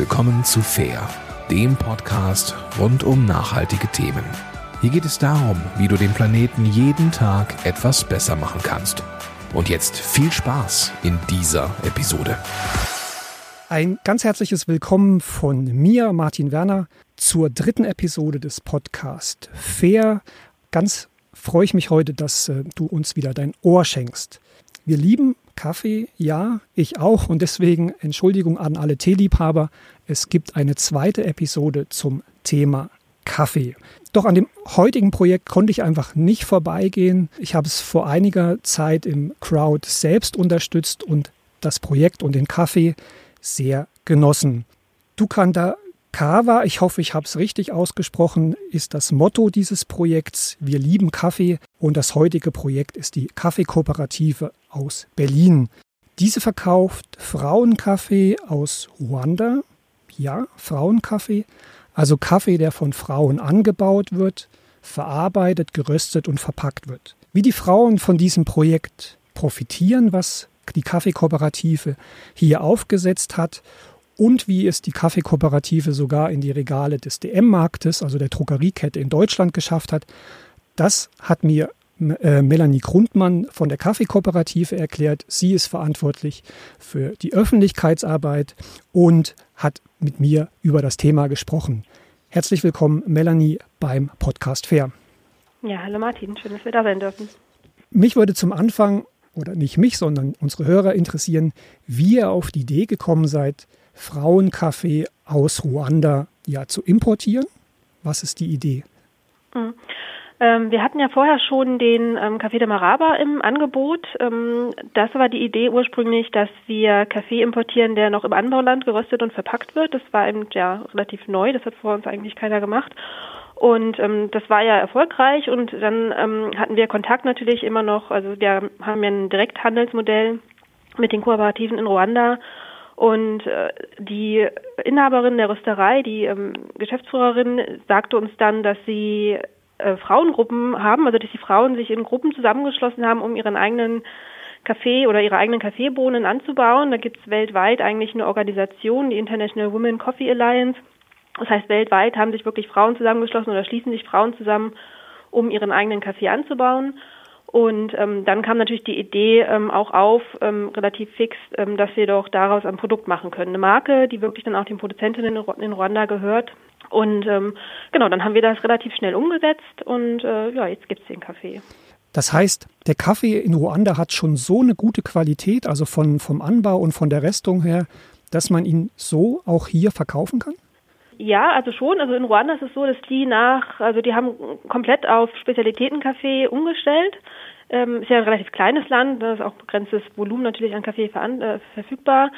willkommen zu Fair, dem Podcast rund um nachhaltige Themen. Hier geht es darum, wie du den Planeten jeden Tag etwas besser machen kannst. Und jetzt viel Spaß in dieser Episode. Ein ganz herzliches Willkommen von mir, Martin Werner, zur dritten Episode des Podcasts Fair. Ganz freue ich mich heute, dass äh, du uns wieder dein Ohr schenkst. Wir lieben Kaffee, ja, ich auch. Und deswegen Entschuldigung an alle Teeliebhaber. Es gibt eine zweite Episode zum Thema Kaffee. Doch an dem heutigen Projekt konnte ich einfach nicht vorbeigehen. Ich habe es vor einiger Zeit im Crowd selbst unterstützt und das Projekt und den Kaffee sehr genossen. Dukanda Kava, ich hoffe, ich habe es richtig ausgesprochen, ist das Motto dieses Projekts. Wir lieben Kaffee und das heutige Projekt ist die Kaffeekooperative aus Berlin. Diese verkauft Frauenkaffee aus Ruanda. Ja, Frauenkaffee. Also Kaffee, der von Frauen angebaut wird, verarbeitet, geröstet und verpackt wird. Wie die Frauen von diesem Projekt profitieren, was die Kaffeekooperative hier aufgesetzt hat und wie es die Kaffeekooperative sogar in die Regale des DM-Marktes, also der Drogeriekette in Deutschland geschafft hat. Das hat mir äh, Melanie Grundmann von der Kaffeekooperative erklärt. Sie ist verantwortlich für die Öffentlichkeitsarbeit und hat mit mir über das Thema gesprochen. Herzlich willkommen, Melanie, beim Podcast Fair. Ja, hallo Martin, schön, dass wir da sein dürfen. Mich würde zum Anfang, oder nicht mich, sondern unsere Hörer interessieren, wie ihr auf die Idee gekommen seid, Frauenkaffee aus Ruanda ja zu importieren? Was ist die Idee? Mhm. Wir hatten ja vorher schon den ähm, Café de Maraba im Angebot. Ähm, das war die Idee ursprünglich, dass wir Kaffee importieren, der noch im Anbauland geröstet und verpackt wird. Das war eben ja relativ neu. Das hat vor uns eigentlich keiner gemacht. Und ähm, das war ja erfolgreich und dann ähm, hatten wir Kontakt natürlich immer noch, also wir haben ja ein Direkthandelsmodell mit den Kooperativen in Ruanda und äh, die Inhaberin der Rösterei, die ähm, Geschäftsführerin, sagte uns dann, dass sie äh, Frauengruppen haben, also dass die Frauen sich in Gruppen zusammengeschlossen haben, um ihren eigenen Kaffee oder ihre eigenen Kaffeebohnen anzubauen. Da gibt es weltweit eigentlich eine Organisation, die International Women Coffee Alliance. Das heißt, weltweit haben sich wirklich Frauen zusammengeschlossen oder schließen sich Frauen zusammen, um ihren eigenen Kaffee anzubauen. Und ähm, dann kam natürlich die Idee ähm, auch auf, ähm, relativ fix, ähm, dass wir doch daraus ein Produkt machen können. Eine Marke, die wirklich dann auch den Produzentinnen in Ruanda gehört. Und ähm, genau, dann haben wir das relativ schnell umgesetzt und äh, ja, jetzt gibt's den Kaffee. Das heißt, der Kaffee in Ruanda hat schon so eine gute Qualität, also von, vom Anbau und von der Restung her, dass man ihn so auch hier verkaufen kann? Ja, also schon. Also in Ruanda ist es so, dass die nach, also die haben komplett auf Spezialitätenkaffee umgestellt. Ähm, ist ja ein relativ kleines Land, da ist auch begrenztes Volumen natürlich an Kaffee äh, verfügbar.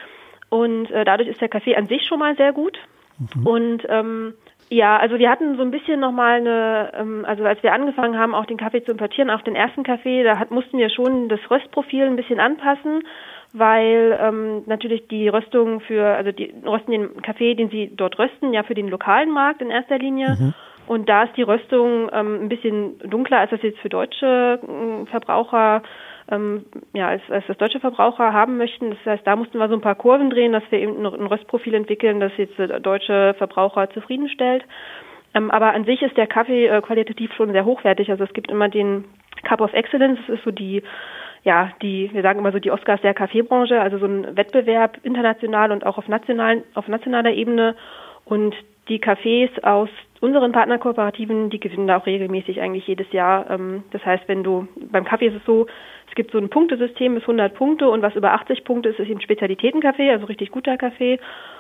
Und äh, dadurch ist der Kaffee an sich schon mal sehr gut. Mhm. Und ähm, ja, also wir hatten so ein bisschen nochmal eine, ähm, also als wir angefangen haben, auch den Kaffee zu importieren, auch den ersten Kaffee, da hat, mussten wir schon das Röstprofil ein bisschen anpassen weil ähm, natürlich die Röstung für, also die rösten den Kaffee, den sie dort rösten, ja für den lokalen Markt in erster Linie. Mhm. Und da ist die Röstung ähm, ein bisschen dunkler, als das jetzt für deutsche äh, Verbraucher, ähm, ja, als, als das deutsche Verbraucher haben möchten. Das heißt, da mussten wir so ein paar Kurven drehen, dass wir eben ein Röstprofil entwickeln, das jetzt der deutsche Verbraucher zufriedenstellt. Ähm, aber an sich ist der Kaffee äh, qualitativ schon sehr hochwertig. Also es gibt immer den Cup of Excellence, das ist so die ja, die, wir sagen immer so die Oscars der Kaffeebranche, also so ein Wettbewerb international und auch auf nationalen, auf nationaler Ebene. Und die Cafés aus unseren Partnerkooperativen, die gewinnen da auch regelmäßig eigentlich jedes Jahr. Ähm, das heißt, wenn du, beim Kaffee ist es so, es gibt so ein Punktesystem bis 100 Punkte und was über 80 Punkte ist, ist eben Spezialitätenkaffee, also richtig guter Kaffee.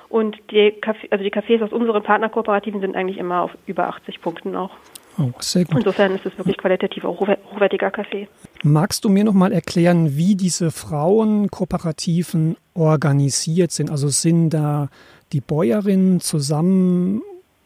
Und die Kaffee, also die Cafés aus unseren Partnerkooperativen sind eigentlich immer auf über 80 Punkten auch. Oh, sehr gut. Insofern ist es wirklich qualitativ auch hochwertiger Kaffee. Magst du mir noch mal erklären, wie diese Frauenkooperativen organisiert sind? Also sind da die Bäuerinnen zusammen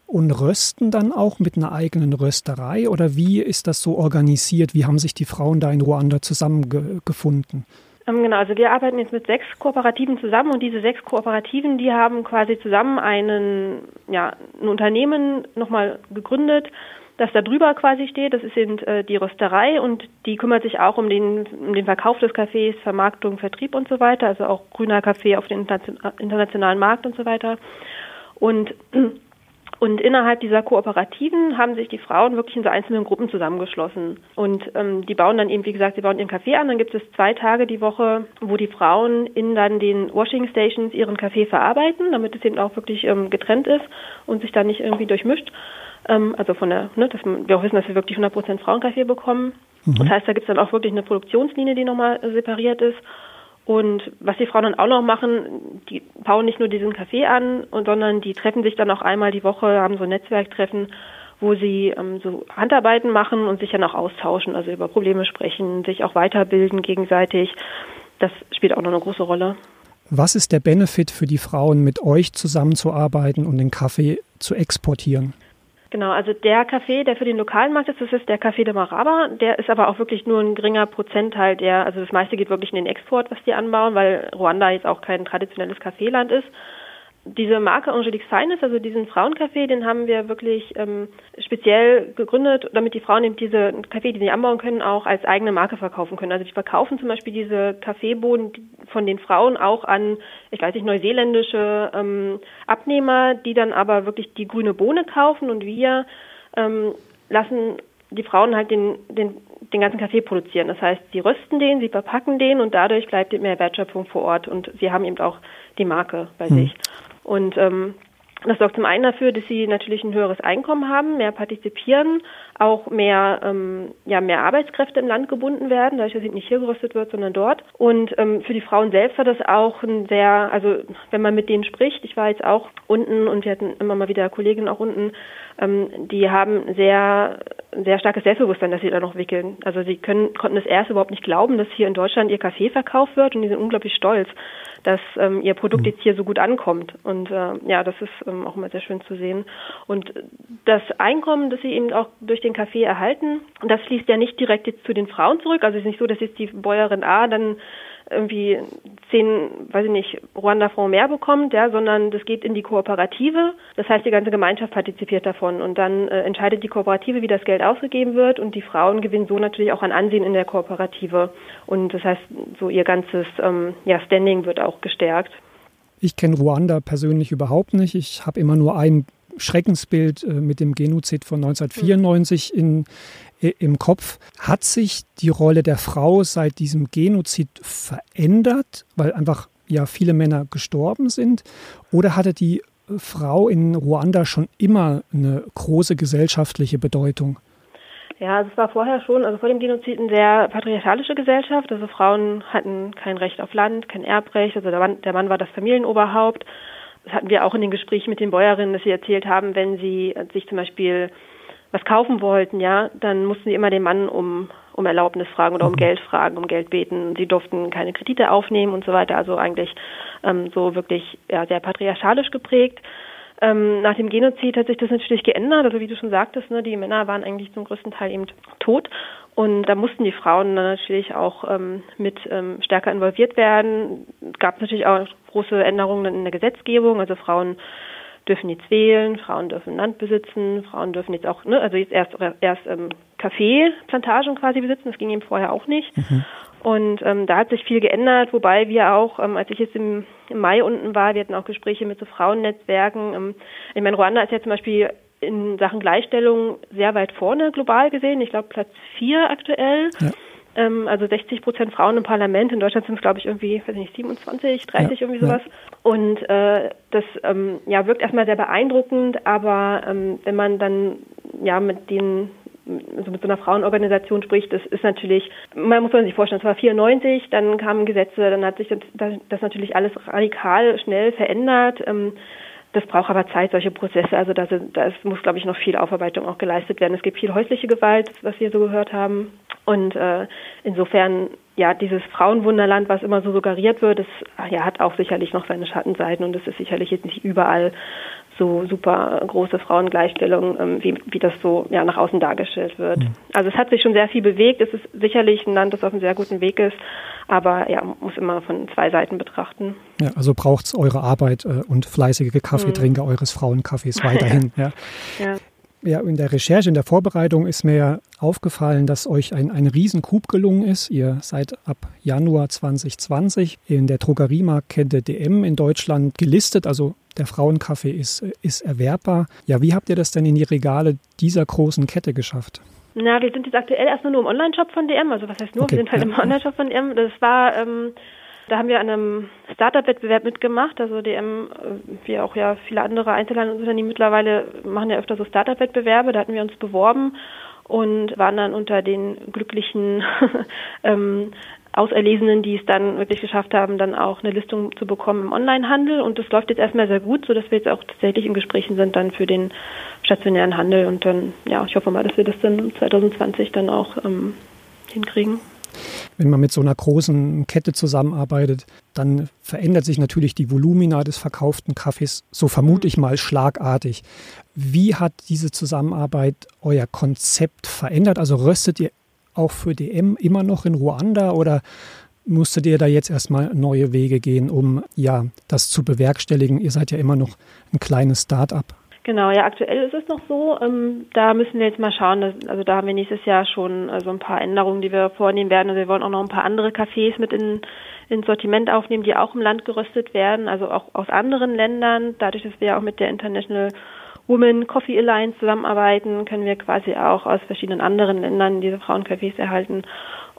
und rösten dann auch mit einer eigenen Rösterei oder wie ist das so organisiert? Wie haben sich die Frauen da in Ruanda zusammengefunden? Ähm, genau, also wir arbeiten jetzt mit sechs Kooperativen zusammen und diese sechs Kooperativen, die haben quasi zusammen einen, ja, ein Unternehmen nochmal gegründet, das da drüber quasi steht. Das eben äh, die Rösterei und die kümmert sich auch um den, um den Verkauf des Kaffees, Vermarktung, Vertrieb und so weiter, also auch grüner Kaffee auf den internationalen Markt und so weiter. Und und innerhalb dieser Kooperativen haben sich die Frauen wirklich in so einzelnen Gruppen zusammengeschlossen. Und ähm, die bauen dann eben, wie gesagt, sie bauen ihren Kaffee an. Dann gibt es zwei Tage die Woche, wo die Frauen in dann den Washing Stations ihren Kaffee verarbeiten, damit es eben auch wirklich ähm, getrennt ist und sich dann nicht irgendwie durchmischt. Ähm, also von der, ne, dass wir auch wissen, dass wir wirklich 100% Frauenkaffee bekommen. Mhm. Das heißt, da gibt es dann auch wirklich eine Produktionslinie, die nochmal separiert ist. Und was die Frauen dann auch noch machen, die bauen nicht nur diesen Kaffee an, sondern die treffen sich dann auch einmal die Woche, haben so Netzwerktreffen, wo sie ähm, so Handarbeiten machen und sich dann auch austauschen, also über Probleme sprechen, sich auch weiterbilden gegenseitig. Das spielt auch noch eine große Rolle. Was ist der Benefit für die Frauen, mit euch zusammenzuarbeiten und den Kaffee zu exportieren? Genau, also der Kaffee, der für den lokalen Markt ist, das ist der Kaffee de Maraba. Der ist aber auch wirklich nur ein geringer Prozentteil der, also das meiste geht wirklich in den Export, was die anbauen, weil Ruanda jetzt auch kein traditionelles Kaffeeland ist diese Marke Angelique Finest, also diesen Frauencafé, den haben wir wirklich ähm, speziell gegründet, damit die Frauen eben diese Kaffee, die sie anbauen können, auch als eigene Marke verkaufen können. Also die verkaufen zum Beispiel diese Kaffeebohnen von den Frauen auch an, ich weiß nicht, neuseeländische ähm, Abnehmer, die dann aber wirklich die grüne Bohne kaufen und wir ähm, lassen die Frauen halt den, den, den ganzen Kaffee produzieren. Das heißt, sie rösten den, sie verpacken den und dadurch bleibt mehr Wertschöpfung vor Ort und sie haben eben auch die Marke bei hm. sich. Und ähm, das sorgt zum einen dafür, dass sie natürlich ein höheres Einkommen haben, mehr partizipieren, auch mehr, ähm, ja, mehr Arbeitskräfte im Land gebunden werden, dadurch, dass sie nicht hier gerüstet wird, sondern dort. Und ähm, für die Frauen selbst hat das auch ein sehr, also wenn man mit denen spricht, ich war jetzt auch unten und wir hatten immer mal wieder Kolleginnen auch unten, ähm, die haben sehr, sehr starkes Selbstbewusstsein, dass sie da noch wickeln. Also sie können, konnten es erst überhaupt nicht glauben, dass hier in Deutschland ihr Kaffee verkauft wird und die sind unglaublich stolz dass ähm, ihr Produkt mhm. jetzt hier so gut ankommt. Und äh, ja, das ist ähm, auch immer sehr schön zu sehen. Und das Einkommen, das sie eben auch durch den Kaffee erhalten, das fließt ja nicht direkt jetzt zu den Frauen zurück. Also es ist nicht so, dass jetzt die Bäuerin A dann irgendwie zehn, weiß ich nicht, Ruanda Fonds mehr bekommt, ja, sondern das geht in die Kooperative. Das heißt, die ganze Gemeinschaft partizipiert davon und dann äh, entscheidet die Kooperative, wie das Geld ausgegeben wird und die Frauen gewinnen so natürlich auch an Ansehen in der Kooperative und das heißt, so ihr ganzes ähm, ja, Standing wird auch gestärkt. Ich kenne Ruanda persönlich überhaupt nicht. Ich habe immer nur ein Schreckensbild äh, mit dem Genozid von 1994 in, im Kopf. Hat sich die Rolle der Frau seit diesem Genozid verändert, weil einfach ja viele Männer gestorben sind? Oder hatte die Frau in Ruanda schon immer eine große gesellschaftliche Bedeutung? Ja, also es war vorher schon, also vor dem Genozid eine sehr patriarchalische Gesellschaft. Also Frauen hatten kein Recht auf Land, kein Erbrecht. Also der Mann, der Mann war das Familienoberhaupt das hatten wir auch in den Gesprächen mit den Bäuerinnen, dass sie erzählt haben, wenn sie sich zum Beispiel was kaufen wollten, ja, dann mussten sie immer den Mann um, um Erlaubnis fragen oder um mhm. Geld fragen, um Geld beten. Sie durften keine Kredite aufnehmen und so weiter. Also eigentlich ähm, so wirklich ja, sehr patriarchalisch geprägt. Ähm, nach dem Genozid hat sich das natürlich geändert. Also wie du schon sagtest, ne, die Männer waren eigentlich zum größten Teil eben tot. Und da mussten die Frauen dann natürlich auch ähm, mit ähm, stärker involviert werden. Gab natürlich auch große Änderungen in der Gesetzgebung. Also Frauen dürfen jetzt wählen, Frauen dürfen Land besitzen, Frauen dürfen jetzt auch, ne, also jetzt erst erst ähm, Kaffeeplantagen quasi besitzen. Das ging eben vorher auch nicht. Mhm. Und ähm, da hat sich viel geändert, wobei wir auch, ähm, als ich jetzt im, im Mai unten war, wir hatten auch Gespräche mit so Frauennetzwerken. Ähm, ich meine, Ruanda ist ja zum Beispiel in Sachen Gleichstellung sehr weit vorne global gesehen. Ich glaube Platz vier aktuell. Ja. Ähm, also 60 Prozent Frauen im Parlament. In Deutschland sind es, glaube ich, irgendwie, weiß ich nicht, 27, 30, ja. irgendwie sowas. Ja. Und äh, das ähm, ja, wirkt erstmal sehr beeindruckend, aber ähm, wenn man dann ja mit den also mit so einer Frauenorganisation spricht, das ist natürlich, man muss sich vorstellen, es war 94, dann kamen Gesetze, dann hat sich das, das natürlich alles radikal schnell verändert. Ähm, das braucht aber Zeit, solche Prozesse. Also da, da muss, glaube ich, noch viel Aufarbeitung auch geleistet werden. Es gibt viel häusliche Gewalt, was wir so gehört haben. Und äh, insofern, ja, dieses Frauenwunderland, was immer so suggeriert wird, das ja, hat auch sicherlich noch seine Schattenseiten und es ist sicherlich jetzt nicht überall so super große Frauengleichstellung, ähm, wie, wie das so ja, nach außen dargestellt wird. Mhm. Also es hat sich schon sehr viel bewegt. Es ist sicherlich ein Land, das auf einem sehr guten Weg ist, aber ja, muss immer von zwei Seiten betrachten. Ja, also braucht es eure Arbeit äh, und fleißige Kaffeetrinker mhm. eures Frauenkaffees weiterhin. ja. ja. Ja, in der Recherche, in der Vorbereitung ist mir aufgefallen, dass euch ein, ein Riesencoup gelungen ist. Ihr seid ab Januar 2020 in der Drogeriemarktkette DM in Deutschland gelistet, also der Frauenkaffee ist, ist erwerbbar. Ja, wie habt ihr das denn in die Regale dieser großen Kette geschafft? Na, wir sind jetzt aktuell erstmal nur im Online-Shop von DM. Also was heißt nur? Okay. Wir sind halt im Online-Shop von DM. Das war, ähm, da haben wir an einem Startup-Wettbewerb mitgemacht. Also DM, äh, wie auch ja viele andere Einzelhandelsunternehmen mittlerweile, machen ja öfter so Startup-Wettbewerbe. Da hatten wir uns beworben und waren dann unter den glücklichen ähm, Auserlesenen, die es dann wirklich geschafft haben, dann auch eine Listung zu bekommen im Onlinehandel. Und das läuft jetzt erstmal sehr gut, sodass wir jetzt auch tatsächlich in Gesprächen sind dann für den stationären Handel. Und dann, ja, ich hoffe mal, dass wir das dann 2020 dann auch ähm, hinkriegen. Wenn man mit so einer großen Kette zusammenarbeitet, dann verändert sich natürlich die Volumina des verkauften Kaffees, so vermute ich mal, schlagartig. Wie hat diese Zusammenarbeit euer Konzept verändert? Also röstet ihr auch für DM immer noch in Ruanda oder musstet ihr da jetzt erstmal neue Wege gehen, um ja das zu bewerkstelligen? Ihr seid ja immer noch ein kleines Start-up. Genau, ja, aktuell ist es noch so. Ähm, da müssen wir jetzt mal schauen. Dass, also da haben wir nächstes Jahr schon also ein paar Änderungen, die wir vornehmen werden. Also wir wollen auch noch ein paar andere Cafés mit in, ins Sortiment aufnehmen, die auch im Land geröstet werden, also auch aus anderen Ländern. Dadurch, dass wir ja auch mit der International Women Coffee Alliance zusammenarbeiten, können wir quasi auch aus verschiedenen anderen Ländern diese Frauencafés erhalten.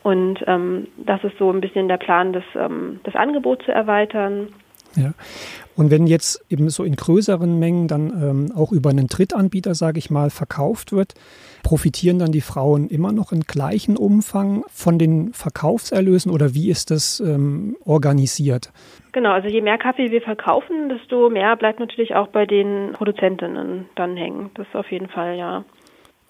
Und ähm, das ist so ein bisschen der Plan, das, ähm, das Angebot zu erweitern. Ja. Und wenn jetzt eben so in größeren Mengen dann ähm, auch über einen Drittanbieter, sage ich mal, verkauft wird, profitieren dann die Frauen immer noch in gleichem Umfang von den Verkaufserlösen oder wie ist das ähm, organisiert? Genau, also je mehr Kaffee wir verkaufen, desto mehr bleibt natürlich auch bei den Produzentinnen dann hängen. Das auf jeden Fall, ja.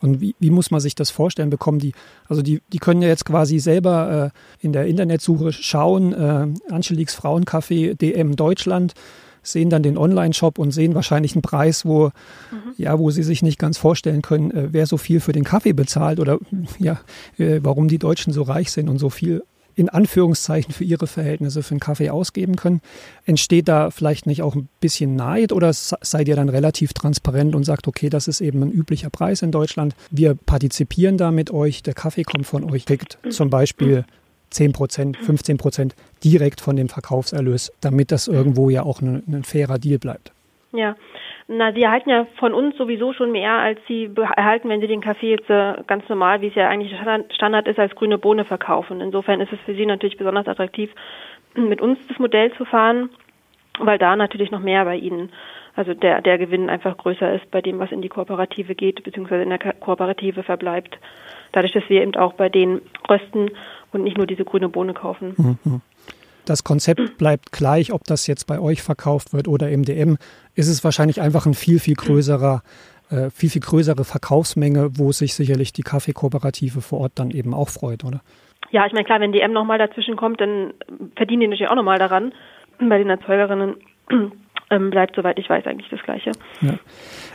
Und wie, wie muss man sich das vorstellen? Bekommen die, also die, die können ja jetzt quasi selber äh, in der Internetsuche schauen, äh, Angeliques Frauencafé DM Deutschland, sehen dann den Online-Shop und sehen wahrscheinlich einen Preis, wo, mhm. ja, wo sie sich nicht ganz vorstellen können, äh, wer so viel für den Kaffee bezahlt oder ja, äh, warum die Deutschen so reich sind und so viel in Anführungszeichen für ihre Verhältnisse für einen Kaffee ausgeben können. Entsteht da vielleicht nicht auch ein bisschen Neid oder seid ihr dann relativ transparent und sagt, okay, das ist eben ein üblicher Preis in Deutschland. Wir partizipieren da mit euch, der Kaffee kommt von euch, kriegt zum Beispiel 10 Prozent, 15 Prozent direkt von dem Verkaufserlös, damit das irgendwo ja auch ein, ein fairer Deal bleibt. Ja, na, sie erhalten ja von uns sowieso schon mehr, als sie erhalten, wenn sie den Kaffee jetzt äh, ganz normal, wie es ja eigentlich Standard ist, als grüne Bohne verkaufen. Insofern ist es für sie natürlich besonders attraktiv, mit uns das Modell zu fahren, weil da natürlich noch mehr bei ihnen, also der, der Gewinn einfach größer ist bei dem, was in die Kooperative geht, beziehungsweise in der Kooperative verbleibt. Dadurch, dass wir eben auch bei denen rösten und nicht nur diese grüne Bohne kaufen. Mhm. Das Konzept bleibt gleich, ob das jetzt bei euch verkauft wird oder im DM. Ist es wahrscheinlich einfach ein viel, viel größerer, äh, viel, viel größere Verkaufsmenge, wo sich sicherlich die Kaffeekooperative vor Ort dann eben auch freut, oder? Ja, ich meine, klar, wenn DM nochmal dazwischen kommt, dann verdienen die natürlich auch nochmal daran. Bei den Erzeugerinnen ähm, bleibt, soweit ich weiß, eigentlich das Gleiche. Ja.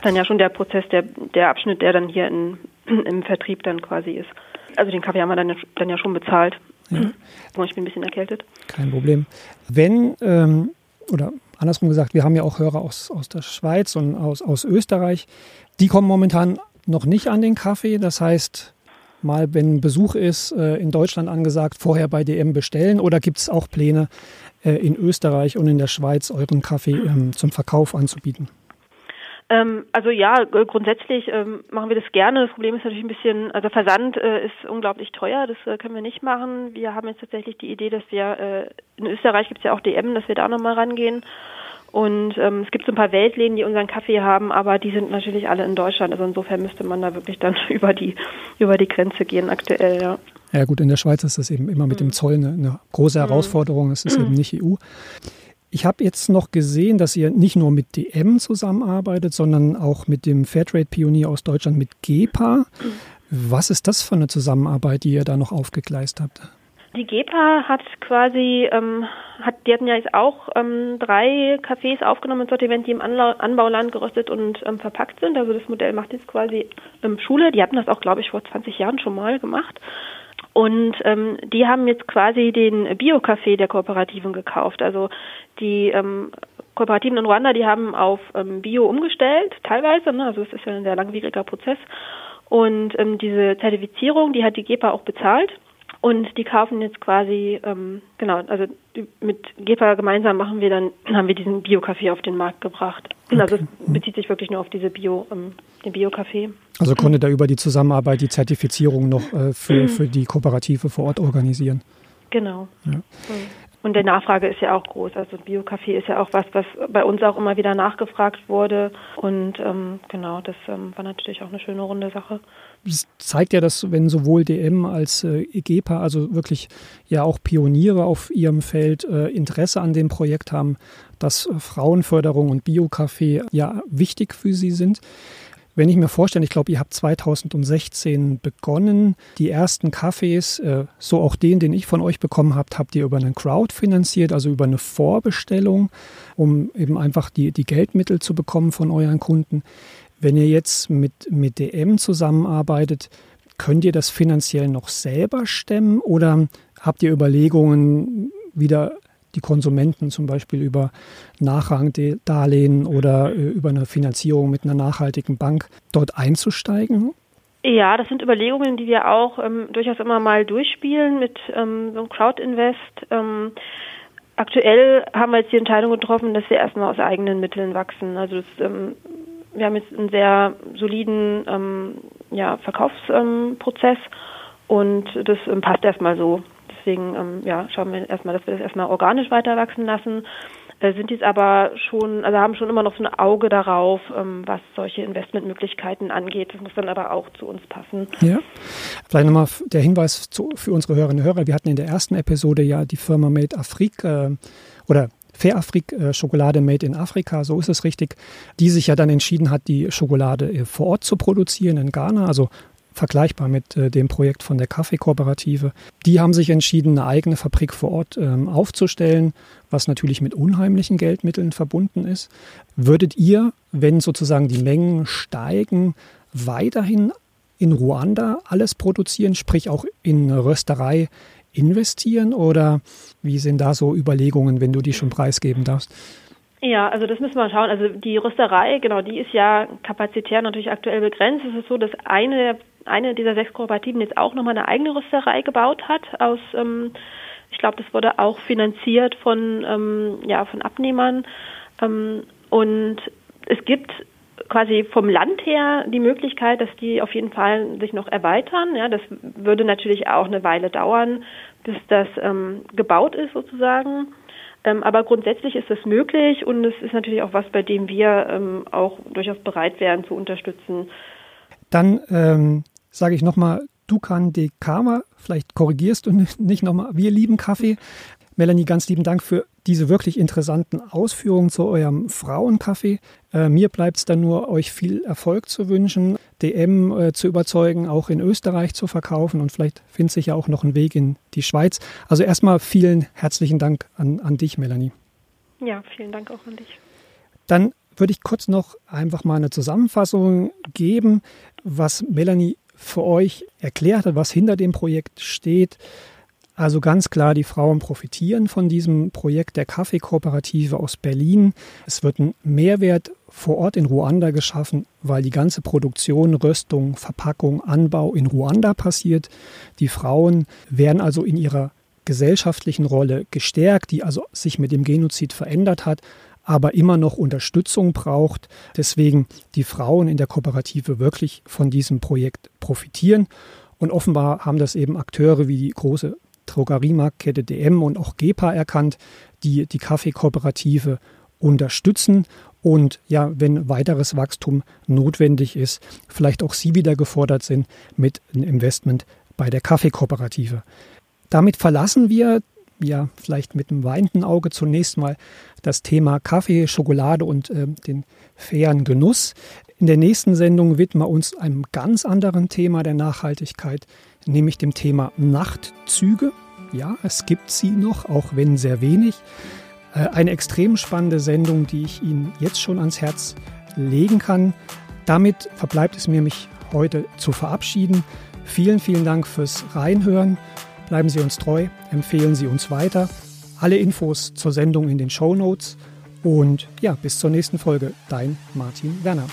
Dann ja schon der Prozess, der, der Abschnitt, der dann hier in, im Vertrieb dann quasi ist. Also den Kaffee haben wir dann, dann ja schon bezahlt. Ja. Ich bin ein bisschen erkältet. Kein Problem. Wenn, ähm, oder andersrum gesagt, wir haben ja auch Hörer aus, aus der Schweiz und aus, aus Österreich. Die kommen momentan noch nicht an den Kaffee. Das heißt, mal wenn Besuch ist, äh, in Deutschland angesagt, vorher bei DM bestellen oder gibt es auch Pläne, äh, in Österreich und in der Schweiz euren Kaffee ähm, zum Verkauf anzubieten? Ähm, also ja, grundsätzlich ähm, machen wir das gerne. Das Problem ist natürlich ein bisschen, also Versand äh, ist unglaublich teuer, das äh, können wir nicht machen. Wir haben jetzt tatsächlich die Idee, dass wir, äh, in Österreich gibt es ja auch DM, dass wir da nochmal rangehen. Und ähm, es gibt so ein paar Weltläden, die unseren Kaffee haben, aber die sind natürlich alle in Deutschland. Also insofern müsste man da wirklich dann über die, über die Grenze gehen aktuell, ja. Ja gut, in der Schweiz ist das eben immer mit mhm. dem Zoll eine, eine große mhm. Herausforderung. Es ist mhm. eben nicht EU. Ich habe jetzt noch gesehen, dass ihr nicht nur mit DM zusammenarbeitet, sondern auch mit dem Fairtrade-Pionier aus Deutschland, mit GEPA. Was ist das für eine Zusammenarbeit, die ihr da noch aufgegleist habt? Die GEPA hat quasi, ähm, hat, die hatten ja jetzt auch ähm, drei Cafés aufgenommen ins Sortiment, die im Anla Anbauland geröstet und ähm, verpackt sind. Also das Modell macht jetzt quasi ähm, Schule. Die hatten das auch, glaube ich, vor 20 Jahren schon mal gemacht. Und ähm, die haben jetzt quasi den Bio-Kaffee der Kooperativen gekauft. Also die ähm, Kooperativen in Ruanda, die haben auf ähm, Bio umgestellt, teilweise. Ne? Also es ist ja ein sehr langwieriger Prozess. Und ähm, diese Zertifizierung, die hat die GEPA auch bezahlt. Und die kaufen jetzt quasi, ähm, genau, also mit GEPA gemeinsam machen wir dann, haben wir diesen Bio-Kaffee auf den Markt gebracht. Okay. Also es bezieht sich wirklich nur auf diese Bio, ähm, den Bio-Kaffee. Also konnte da über die Zusammenarbeit die Zertifizierung noch äh, für, für die Kooperative vor Ort organisieren. Genau. Ja. Und die Nachfrage ist ja auch groß. Also Bio-Kaffee ist ja auch was, was bei uns auch immer wieder nachgefragt wurde. Und ähm, genau, das ähm, war natürlich auch eine schöne runde Sache. Das zeigt ja, dass wenn sowohl DM als äh, EGEPA, also wirklich ja auch Pioniere auf ihrem Feld äh, Interesse an dem Projekt haben, dass äh, Frauenförderung und Bio-Kaffee ja wichtig für sie sind. Wenn ich mir vorstelle, ich glaube, ihr habt 2016 begonnen, die ersten Kaffees, äh, so auch den, den ich von euch bekommen habt, habt ihr über einen Crowd finanziert, also über eine Vorbestellung, um eben einfach die, die Geldmittel zu bekommen von euren Kunden. Wenn ihr jetzt mit, mit DM zusammenarbeitet, könnt ihr das finanziell noch selber stemmen oder habt ihr Überlegungen, wieder die Konsumenten zum Beispiel über Nachrangdarlehen oder äh, über eine Finanzierung mit einer nachhaltigen Bank dort einzusteigen? Ja, das sind Überlegungen, die wir auch ähm, durchaus immer mal durchspielen mit ähm, so einem Crowd-Invest. Ähm, aktuell haben wir jetzt die Entscheidung getroffen, dass wir erstmal aus eigenen Mitteln wachsen. Also das, ähm, wir haben jetzt einen sehr soliden ähm, ja, Verkaufsprozess und das ähm, passt erstmal so. Deswegen ähm, ja, schauen wir erstmal, dass wir das erstmal organisch weiter wachsen lassen. Äh, sind jetzt aber schon, also haben schon immer noch so ein Auge darauf, ähm, was solche Investmentmöglichkeiten angeht. Das muss dann aber auch zu uns passen. Ja. Vielleicht nochmal der Hinweis zu, für unsere Hörerinnen und Hörer. Wir hatten in der ersten Episode ja die Firma Made Afrique äh, oder Fair Afrik äh, Schokolade Made in Afrika, so ist es richtig, die sich ja dann entschieden hat, die Schokolade äh, vor Ort zu produzieren in Ghana, also vergleichbar mit äh, dem Projekt von der Kaffeekooperative. Die haben sich entschieden, eine eigene Fabrik vor Ort ähm, aufzustellen, was natürlich mit unheimlichen Geldmitteln verbunden ist. Würdet ihr, wenn sozusagen die Mengen steigen, weiterhin in Ruanda alles produzieren, sprich auch in Rösterei investieren oder wie sind da so Überlegungen, wenn du die schon preisgeben darfst? Ja, also das müssen wir schauen. Also die Rösterei, genau, die ist ja kapazitär natürlich aktuell begrenzt. Es ist so, dass eine eine dieser sechs Kooperativen jetzt auch nochmal eine eigene Rüsterei gebaut hat aus ähm, ich glaube, das wurde auch finanziert von ähm, ja von Abnehmern ähm, und es gibt quasi vom Land her die Möglichkeit, dass die auf jeden Fall sich noch erweitern. Ja, das würde natürlich auch eine Weile dauern, bis das ähm, gebaut ist sozusagen. Ähm, aber grundsätzlich ist das möglich und es ist natürlich auch was, bei dem wir ähm, auch durchaus bereit wären zu unterstützen. Dann ähm, sage ich nochmal, Dukan de Karma, vielleicht korrigierst du nicht nochmal, wir lieben Kaffee. Melanie, ganz lieben Dank für diese wirklich interessanten Ausführungen zu eurem Frauenkaffee. Äh, mir bleibt es dann nur, euch viel Erfolg zu wünschen, DM äh, zu überzeugen, auch in Österreich zu verkaufen und vielleicht findet sich ja auch noch ein Weg in die Schweiz. Also erstmal vielen herzlichen Dank an, an dich, Melanie. Ja, vielen Dank auch an dich. Dann würde ich kurz noch einfach mal eine Zusammenfassung geben, was Melanie für euch erklärt hat, was hinter dem Projekt steht. Also ganz klar, die Frauen profitieren von diesem Projekt der Kaffeekooperative aus Berlin. Es wird ein Mehrwert vor Ort in Ruanda geschaffen, weil die ganze Produktion, Röstung, Verpackung, Anbau in Ruanda passiert. Die Frauen werden also in ihrer gesellschaftlichen Rolle gestärkt, die also sich mit dem Genozid verändert hat, aber immer noch Unterstützung braucht. Deswegen die Frauen in der Kooperative wirklich von diesem Projekt profitieren. Und offenbar haben das eben Akteure wie die große Drogeriemarktkette DM und auch GEPA erkannt, die die Kaffeekooperative unterstützen und ja, wenn weiteres Wachstum notwendig ist, vielleicht auch sie wieder gefordert sind mit einem Investment bei der Kaffeekooperative. Damit verlassen wir ja vielleicht mit einem weinenden Auge zunächst mal das Thema Kaffee, Schokolade und äh, den fairen Genuss. In der nächsten Sendung widmen wir uns einem ganz anderen Thema der Nachhaltigkeit, nämlich dem Thema Nachtzüge. Ja, es gibt sie noch, auch wenn sehr wenig. Äh, eine extrem spannende Sendung, die ich Ihnen jetzt schon ans Herz legen kann. Damit verbleibt es mir, mich heute zu verabschieden. Vielen, vielen Dank fürs Reinhören. Bleiben Sie uns treu, empfehlen Sie uns weiter. Alle Infos zur Sendung in den Show Notes. Und ja, bis zur nächsten Folge. Dein Martin Werner.